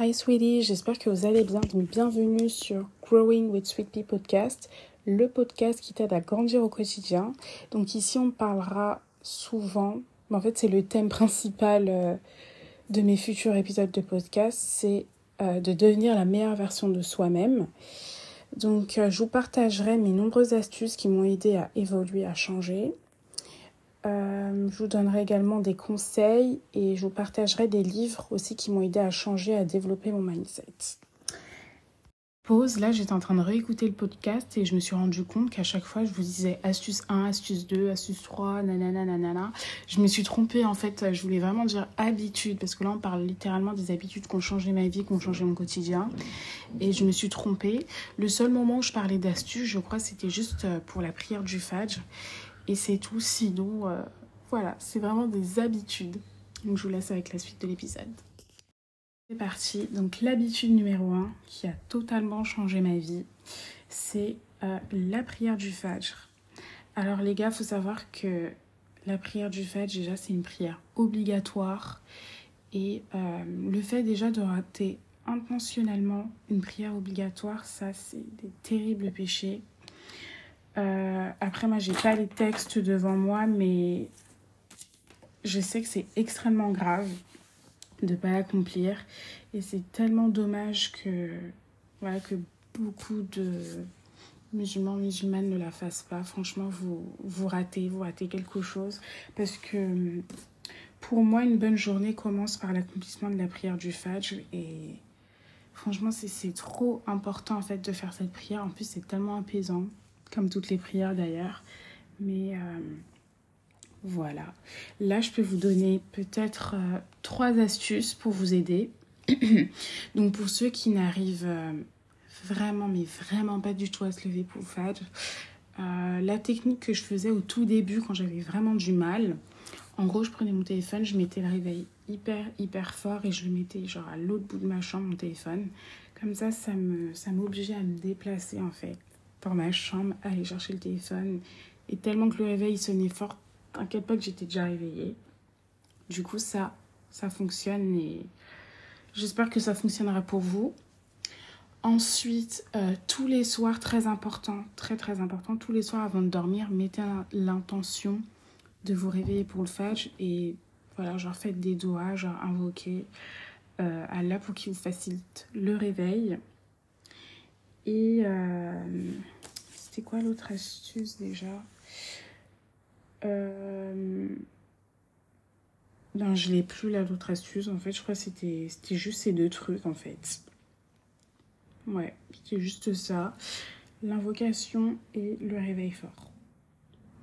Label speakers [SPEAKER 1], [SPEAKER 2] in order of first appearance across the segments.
[SPEAKER 1] Hi sweetie, j'espère que vous allez bien. Donc bienvenue sur Growing with Sweet Podcast, le podcast qui t'aide à grandir au quotidien. Donc ici on parlera souvent, en fait c'est le thème principal euh, de mes futurs épisodes de podcast, c'est euh, de devenir la meilleure version de soi-même. Donc euh, je vous partagerai mes nombreuses astuces qui m'ont aidé à évoluer, à changer. Euh, je vous donnerai également des conseils et je vous partagerai des livres aussi qui m'ont aidé à changer, à développer mon mindset. Pause, là j'étais en train de réécouter le podcast et je me suis rendu compte qu'à chaque fois je vous disais astuce 1, astuce 2, astuce 3, nanana, nanana. Je me suis trompée en fait, je voulais vraiment dire habitude parce que là on parle littéralement des habitudes qui ont changé ma vie, qui ont changé mon quotidien et je me suis trompée. Le seul moment où je parlais d'astuces, je crois c'était juste pour la prière du Fajr et c'est tout. Sinon, euh, voilà, c'est vraiment des habitudes. Donc je vous laisse avec la suite de l'épisode. C'est parti. Donc l'habitude numéro 1 qui a totalement changé ma vie, c'est euh, la prière du Fajr. Alors les gars, faut savoir que la prière du Fajr, déjà, c'est une prière obligatoire. Et euh, le fait déjà de rater intentionnellement une prière obligatoire, ça, c'est des terribles péchés. Euh, après, moi, j'ai pas les textes devant moi, mais je sais que c'est extrêmement grave de pas l'accomplir. Et c'est tellement dommage que, voilà, que beaucoup de musulmans, musulmanes ne la fassent pas. Franchement, vous, vous ratez, vous ratez quelque chose. Parce que pour moi, une bonne journée commence par l'accomplissement de la prière du Fajr. Et franchement, c'est trop important en fait de faire cette prière. En plus, c'est tellement apaisant comme toutes les prières d'ailleurs. Mais euh, voilà. Là, je peux vous donner peut-être euh, trois astuces pour vous aider. Donc pour ceux qui n'arrivent euh, vraiment, mais vraiment pas du tout à se lever pour Fajr, la technique que je faisais au tout début quand j'avais vraiment du mal, en gros, je prenais mon téléphone, je mettais le réveil hyper, hyper fort et je le mettais genre à l'autre bout de ma chambre, mon téléphone. Comme ça, ça m'obligeait ça à me déplacer en fait dans ma chambre, aller chercher le téléphone. Et tellement que le réveil sonnait fort, t'inquiète pas que j'étais déjà réveillée. Du coup, ça, ça fonctionne et j'espère que ça fonctionnera pour vous. Ensuite, euh, tous les soirs, très important, très très important, tous les soirs avant de dormir, mettez l'intention de vous réveiller pour le fajr et voilà, genre faites des doigts, genre invoquez euh, Allah pour qu'il vous facilite le réveil. Et euh, c'était quoi l'autre astuce déjà? Euh, Non, je l'ai plus là l'autre astuce. En fait, je crois que c'était juste ces deux trucs en fait. Ouais, c'était juste ça. L'invocation et le réveil fort.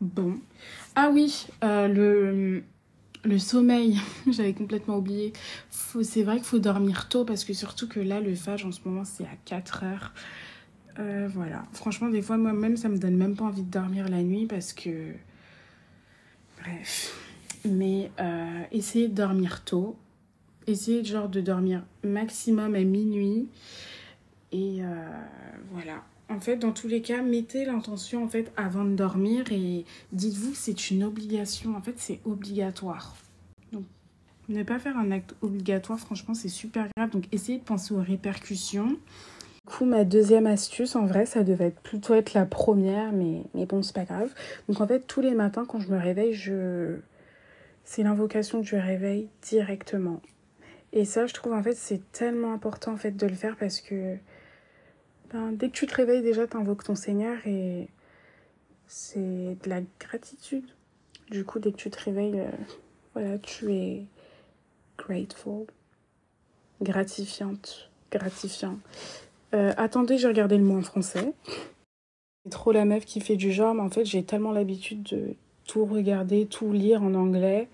[SPEAKER 1] Bon. Ah oui, euh, le, le sommeil, j'avais complètement oublié. C'est vrai qu'il faut dormir tôt parce que surtout que là, le phage en ce moment, c'est à 4 heures. Euh, voilà. Franchement, des fois, moi-même, ça me donne même pas envie de dormir la nuit parce que. Bref. Mais euh, essayez de dormir tôt. Essayez genre de dormir maximum à minuit. Et euh, voilà. En fait, dans tous les cas, mettez l'intention en fait avant de dormir et dites-vous c'est une obligation. En fait, c'est obligatoire. Donc, ne pas faire un acte obligatoire, franchement, c'est super grave. Donc, essayez de penser aux répercussions. Coup, ma deuxième astuce, en vrai, ça devait plutôt être la première, mais, mais bon, c'est pas grave. Donc, en fait, tous les matins, quand je me réveille, je... c'est l'invocation du réveil directement. Et ça, je trouve, en fait, c'est tellement important, en fait, de le faire parce que ben, dès que tu te réveilles, déjà, tu invoques ton Seigneur et c'est de la gratitude. Du coup, dès que tu te réveilles, euh, voilà, tu es grateful, gratifiante, gratifiant. Euh, attendez, j'ai regardé le mot en français. C'est trop la meuf qui fait du genre, mais en fait, j'ai tellement l'habitude de tout regarder, tout lire en anglais.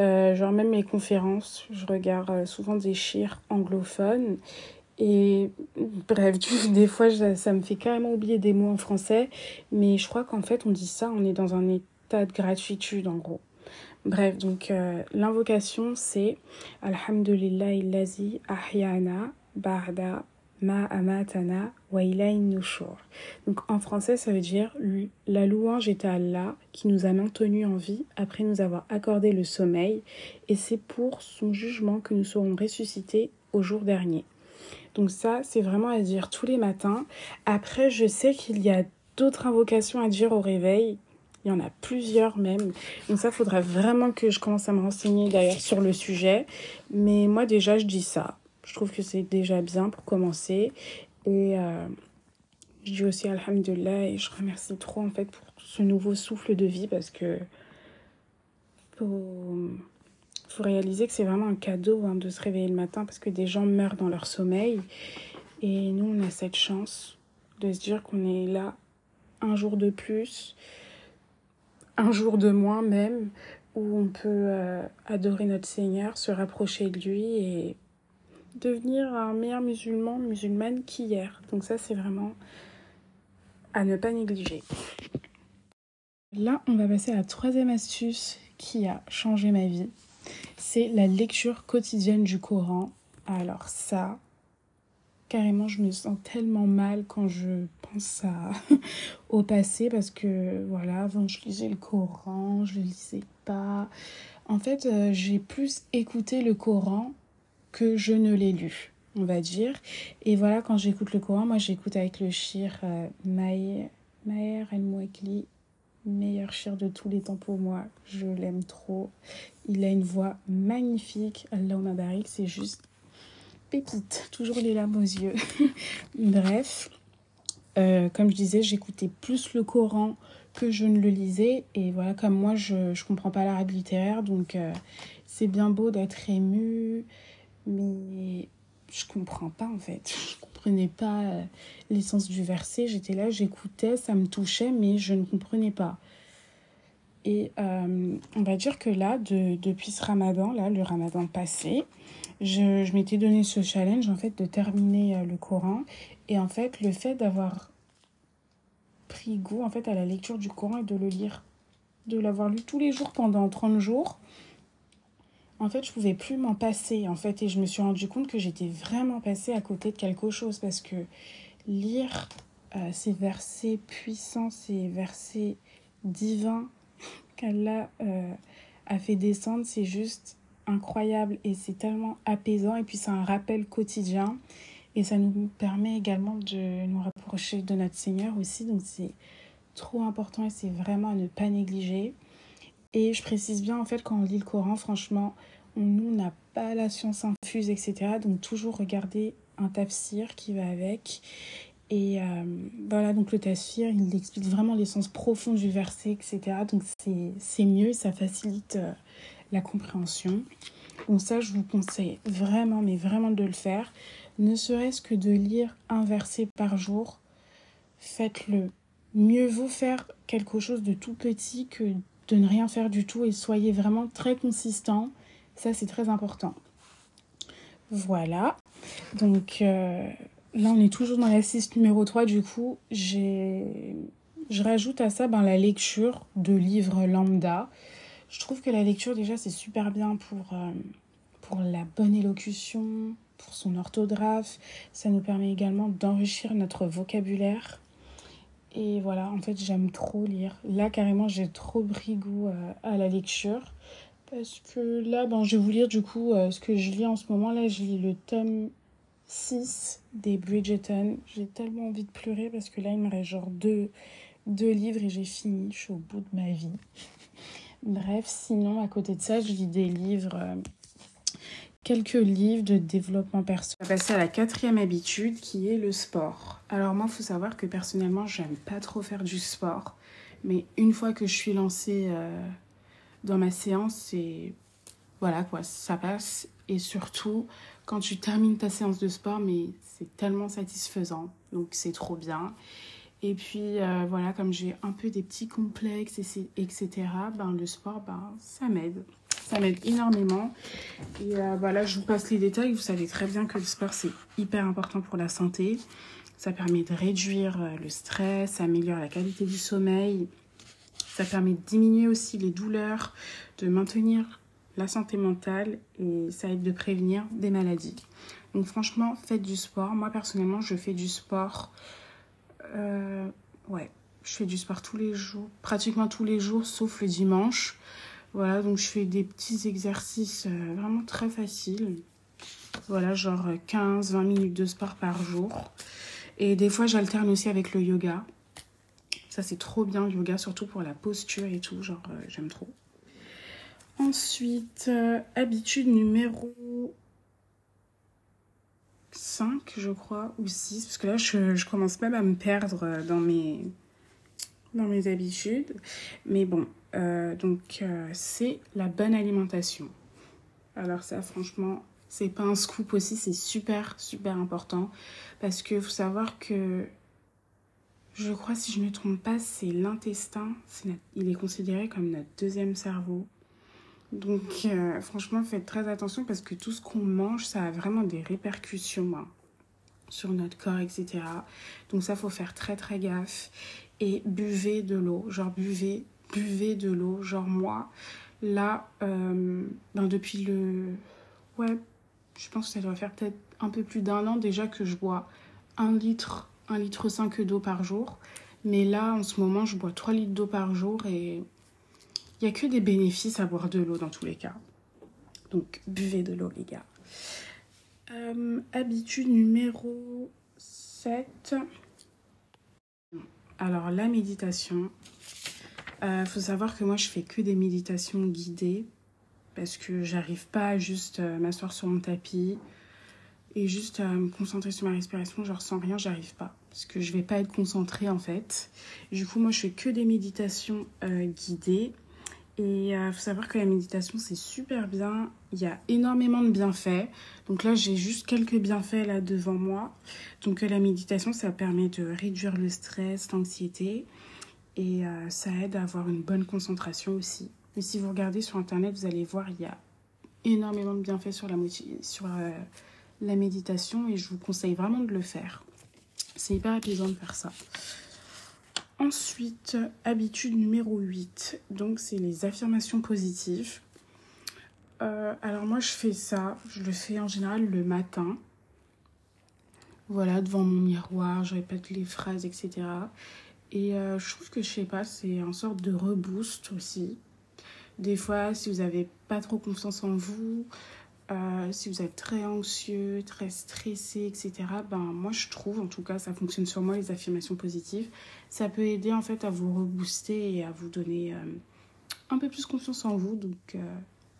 [SPEAKER 1] Euh, genre, même mes conférences, je regarde euh, souvent des chires anglophones. Et bref, des fois, ça me fait carrément oublier des mots en français. Mais je crois qu'en fait, on dit ça, on est dans un état de gratitude, en gros. Bref, donc l'invocation, c'est Alhamdulillah illazi ahyana ba'da Ma amatana wa nushur. Donc en français, ça veut dire la louange est à Allah qui nous a maintenus en vie après nous avoir accordé le sommeil et c'est pour son jugement que nous serons ressuscités au jour dernier. Donc ça, c'est vraiment à dire tous les matins. Après, je sais qu'il y a d'autres invocations à dire au réveil. Il y en a plusieurs même. Donc ça, faudrait vraiment que je commence à me renseigner d'ailleurs sur le sujet. Mais moi déjà, je dis ça. Je trouve que c'est déjà bien pour commencer. Et euh, je dis aussi Alhamdulillah et je remercie trop en fait pour ce nouveau souffle de vie parce que faut, faut réaliser que c'est vraiment un cadeau hein, de se réveiller le matin parce que des gens meurent dans leur sommeil. Et nous, on a cette chance de se dire qu'on est là un jour de plus, un jour de moins même, où on peut euh, adorer notre Seigneur, se rapprocher de lui et devenir un meilleur musulman, musulmane qu'hier. Donc ça, c'est vraiment à ne pas négliger. Là, on va passer à la troisième astuce qui a changé ma vie. C'est la lecture quotidienne du Coran. Alors ça, carrément, je me sens tellement mal quand je pense à, au passé parce que voilà, avant je lisais le Coran, je le lisais pas. En fait, euh, j'ai plus écouté le Coran que je ne l'ai lu, on va dire. Et voilà, quand j'écoute le Coran, moi j'écoute avec le shir euh, Maher El Mouekli, meilleur shir de tous les temps pour moi. Je l'aime trop. Il a une voix magnifique. Allahumma barik, c'est juste pépite, toujours les larmes aux yeux. Bref, euh, comme je disais, j'écoutais plus le Coran que je ne le lisais. Et voilà, comme moi, je ne comprends pas l'arabe littéraire, donc euh, c'est bien beau d'être ému, mais je comprends pas en fait. Je comprenais pas euh, l'essence du verset. J'étais là, j'écoutais, ça me touchait, mais je ne comprenais pas. Et on va dire que là, de, depuis ce ramadan, là, le ramadan passé, je, je m'étais donné ce challenge en fait de terminer euh, le Coran et en fait le fait d'avoir pris goût en fait à la lecture du Coran et de le lire de l'avoir lu tous les jours pendant 30 jours en fait je pouvais plus m'en passer en fait et je me suis rendu compte que j'étais vraiment passée à côté de quelque chose parce que lire euh, ces versets puissants ces versets divins qu'Allah euh, a fait descendre c'est juste incroyable et c'est tellement apaisant et puis c'est un rappel quotidien et ça nous permet également de nous rapprocher de notre Seigneur aussi donc c'est trop important et c'est vraiment à ne pas négliger et je précise bien en fait quand on lit le Coran franchement on, nous n'a pas la science infuse etc donc toujours regarder un tafsir qui va avec et euh, voilà, donc le tafsir, il explique vraiment l'essence profonde du verset, etc. Donc c'est mieux, ça facilite euh, la compréhension. Donc ça, je vous conseille vraiment, mais vraiment de le faire. Ne serait-ce que de lire un verset par jour, faites-le. Mieux vaut faire quelque chose de tout petit que de ne rien faire du tout et soyez vraiment très consistant. Ça, c'est très important. Voilà. Donc euh, là, on est toujours dans l'assiste numéro 3. Du coup, je rajoute à ça ben, la lecture de livres lambda. Je trouve que la lecture, déjà, c'est super bien pour, euh, pour la bonne élocution, pour son orthographe. Ça nous permet également d'enrichir notre vocabulaire. Et voilà, en fait, j'aime trop lire. Là, carrément, j'ai trop pris goût euh, à la lecture. Parce que là, ben, je vais vous lire du coup euh, ce que je lis en ce moment. Là, je lis le tome 6 des Bridgerton. J'ai tellement envie de pleurer parce que là, il me reste genre deux, deux livres et j'ai fini. Je suis au bout de ma vie. Bref, sinon, à côté de ça, je lis des livres, euh, quelques livres de développement personnel. On va passer à la quatrième habitude qui est le sport. Alors moi, il faut savoir que personnellement, j'aime pas trop faire du sport. Mais une fois que je suis lancée euh, dans ma séance, c'est... Voilà quoi, ça passe. Et surtout, quand tu termines ta séance de sport, mais c'est tellement satisfaisant. Donc c'est trop bien. Et puis euh, voilà, comme j'ai un peu des petits complexes, etc., ben, le sport, ben, ça m'aide. Ça m'aide énormément. Et euh, voilà, je vous passe les détails. Vous savez très bien que le sport, c'est hyper important pour la santé. Ça permet de réduire euh, le stress, ça améliore la qualité du sommeil. Ça permet de diminuer aussi les douleurs, de maintenir la santé mentale et ça aide de prévenir des maladies. Donc franchement, faites du sport. Moi personnellement, je fais du sport euh, ouais, je fais du sport tous les jours, pratiquement tous les jours, sauf le dimanche. Voilà, donc je fais des petits exercices euh, vraiment très faciles. Voilà, genre 15-20 minutes de sport par jour. Et des fois, j'alterne aussi avec le yoga. Ça, c'est trop bien, le yoga, surtout pour la posture et tout. Genre, euh, j'aime trop. Ensuite, euh, habitude numéro 5, je crois, ou 6. Parce que là, je, commence même à me perdre dans mes habitudes. Mais bon, euh, donc, c'est la bonne alimentation. Alors ça, franchement, c'est pas un scoop aussi, c'est super, super important. Parce que faut savoir que, je crois, si je ne me trompe pas, c'est l'intestin. il est considéré comme notre deuxième cerveau. Donc, euh, franchement, faites très attention parce que tout ce qu'on mange, ça a vraiment des répercussions hein, sur notre corps, etc. Donc, ça, faut faire très, très gaffe. Et buvez de l'eau. Genre, buvez, buvez de l'eau. Genre, moi, là, euh, ben, depuis le. Ouais, je pense que ça doit faire peut-être un peu plus d'un an déjà que je bois un litre, un litre 5 d'eau par jour. Mais là, en ce moment, je bois 3 litres d'eau par jour et il n'y a que des bénéfices à boire de l'eau dans tous les cas. Donc, buvez de l'eau, les gars. Euh, habitude numéro 7. Alors, la méditation. Il euh, faut savoir que moi, je fais que des méditations guidées parce que j'arrive pas à juste euh, m'asseoir sur mon tapis et juste à me concentrer sur ma respiration, genre sans rien, j'arrive pas. Parce que je vais pas être concentrée en fait. Du coup, moi je fais que des méditations euh, guidées. Et il euh, faut savoir que la méditation c'est super bien. Il y a énormément de bienfaits. Donc là, j'ai juste quelques bienfaits là devant moi. Donc la méditation, ça permet de réduire le stress, l'anxiété. Et ça aide à avoir une bonne concentration aussi. Mais si vous regardez sur Internet, vous allez voir, il y a énormément de bienfaits sur la, euh, méditation et je vous conseille vraiment de le faire. C'est hyper apaisant de faire ça. Ensuite, habitude numéro 8, donc c'est les affirmations positives. Euh, alors moi je fais ça, je le fais en général le matin. Voilà, devant mon miroir, je répète les phrases, etc. Et euh, je trouve que je sais pas, c'est une sorte de reboost aussi. Des fois, si vous n'avez pas trop confiance en vous, euh, si vous êtes très anxieux, très stressé, etc., ben, moi je trouve, en tout cas, ça fonctionne sur moi, les affirmations positives. Ça peut aider en fait à vous rebooster et à vous donner euh, un peu plus confiance en vous. Donc,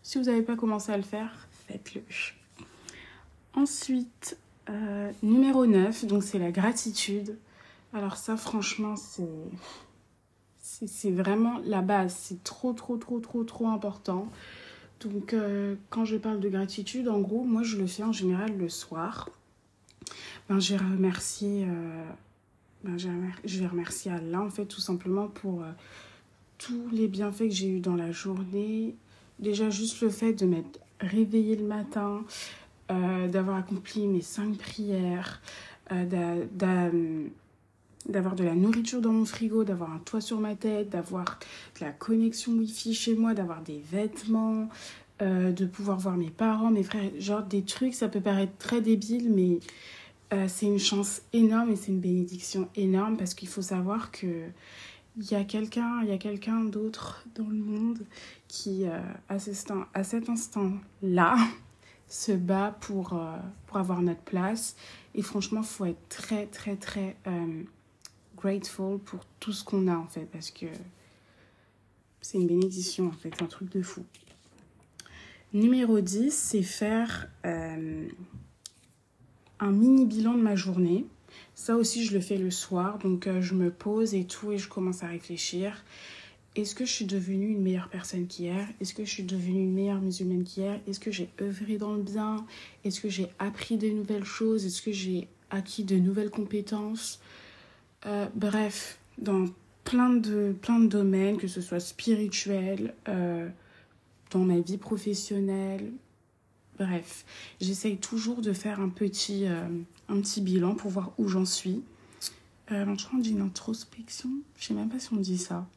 [SPEAKER 1] si vous n'avez pas commencé à le faire, faites-le. Ensuite, numéro 9, donc c'est la gratitude. Alors ça, franchement, c'est c'est vraiment la base. C'est trop, trop, trop, trop, trop important. Donc, euh, quand je parle de gratitude, en gros, moi, je le fais en général le soir. Ben, euh, ben, je vais remercier Allah, en fait, tout simplement pour euh, tous les bienfaits que j'ai eu dans la journée. Déjà, juste le fait de m'être réveillée le matin, d'avoir accompli mes cinq prières, d'avoir de la nourriture dans mon frigo, d'avoir un toit sur ma tête, d'avoir de la connexion Wi-Fi chez moi, d'avoir des vêtements, euh, de pouvoir voir mes parents, mes frères, genre des trucs, ça peut paraître très débile, mais euh, c'est une chance énorme et c'est une bénédiction énorme parce qu'il faut savoir que il y a quelqu'un, il y a quelqu'un d'autre dans le monde qui, euh, à, à cet instant-là, se bat pour, pour avoir notre place. Et franchement, il faut être très, très, très grateful pour tout ce qu'on a en fait parce que c'est une bénédiction en fait, un truc de fou. Numéro 10, c'est faire euh, un mini bilan de ma journée. Ça aussi, je le fais le soir. Donc, euh, je me pose et tout et je commence à réfléchir. Est-ce que je suis devenue une meilleure personne qu'hier? Est-ce que je suis devenue une meilleure musulmane qu'hier? Est-ce que j'ai œuvré dans le bien? Est-ce que j'ai appris de nouvelles choses? Est-ce que j'ai acquis de nouvelles compétences? Euh, bref, dans plein de, plein de domaines, que ce soit spirituel, euh, dans ma vie professionnelle. Bref, j'essaye toujours de faire un petit, euh, un petit bilan pour voir où j'en suis. Je crois dit une introspection. Je sais même pas si on dit ça.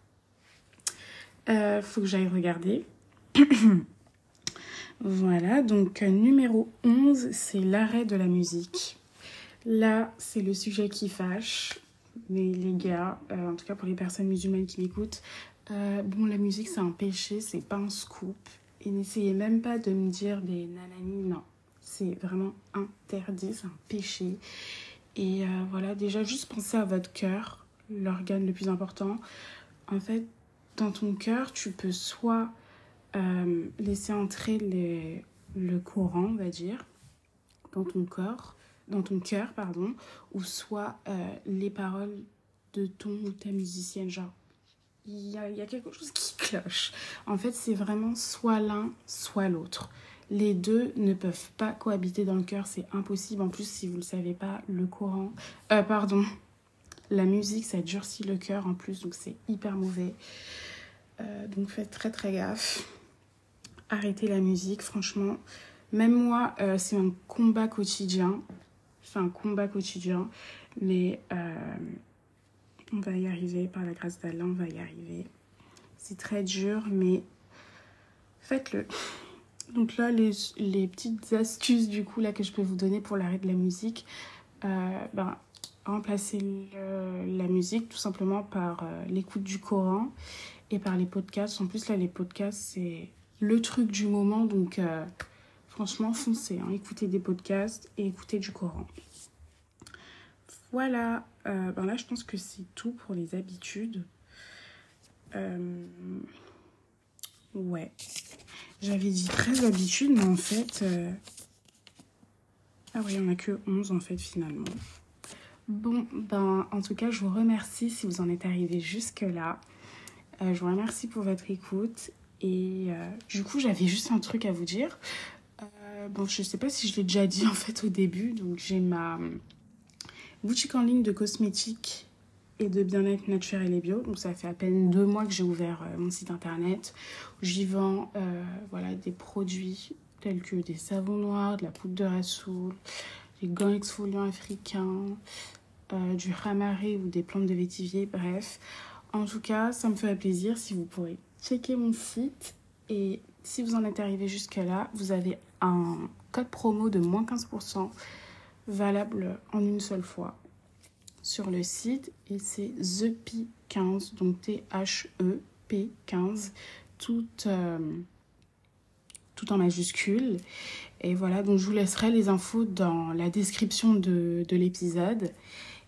[SPEAKER 1] Faut que j'aille regarder. voilà, donc numéro 11, c'est l'arrêt de la musique. Là, c'est le sujet qui fâche. Mais les gars, euh, en tout cas pour les personnes musulmanes qui m'écoutent, euh, bon, la musique c'est un péché, c'est pas un scoop. Et n'essayez même pas de me dire des nanani, non. c'est vraiment interdit, c'est un péché. Et euh, voilà, déjà, juste pensez à votre cœur, l'organe le plus important. En fait, dans ton cœur, tu peux soit laisser entrer le courant, on va dire, dans ton corps, dans ton cœur, pardon, ou soit euh, les paroles de ton ou ta musicienne, genre il y, a, quelque chose qui cloche. En fait, c'est vraiment soit l'un, soit l'autre. Les deux ne peuvent pas cohabiter dans le cœur, c'est impossible. En plus, si vous ne le savez pas, le courant, euh, pardon, la musique, ça durcit le cœur en plus, donc c'est hyper mauvais. Euh, donc faites très très gaffe. Arrêtez la musique, franchement. Même moi, c'est un combat quotidien. C'est combat quotidien. Mais euh, on va y arriver, par la grâce d'Allah, on va y arriver. C'est très dur, mais faites-le. Donc là, les, petites astuces du coup là que je peux vous donner pour l'arrêt de la musique, euh, ben, remplacer la musique tout simplement par euh, l'écoute du Coran et par les podcasts. En plus là, les podcasts c'est le truc du moment, donc euh, franchement foncez, hein. écoutez des podcasts et écoutez du Coran. Voilà, euh, ben là je pense que c'est tout pour les habitudes. Euh, ouais, j'avais dit 13 habitudes, mais en fait... Euh... Ah oui, il n'y en a que 11 en fait finalement. Bon, ben en tout cas, je vous remercie si vous en êtes arrivé jusque-là. Je vous remercie pour votre écoute. Et du coup, j'avais juste un truc à vous dire. Euh, bon, je sais pas si je l'ai déjà dit en fait au début. Donc, j'ai ma boutique en ligne de cosmétiques et de bien-être naturel et bio. Donc, ça fait à peine deux mois que j'ai ouvert euh, mon site internet. J'y vends euh, voilà, des produits tels que des savons noirs, de la poudre de rassoul, des gants exfoliants africains, euh, du ramaré ou des plantes de vétivier, bref. En tout cas, ça me ferait plaisir si vous pourrez checker mon site. Et si vous en êtes arrivé jusque-là, vous avez un code promo de moins 15% valable en une seule fois sur le site. Et c'est THEP15, donc T-H-E-P15, tout, euh, tout en majuscule. Et voilà, donc je vous laisserai les infos dans la description de, de l'épisode.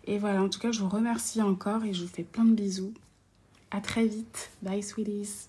[SPEAKER 1] Et voilà, en tout cas, je vous remercie encore et je vous fais plein de bisous. À très vite. Bye, sweeties.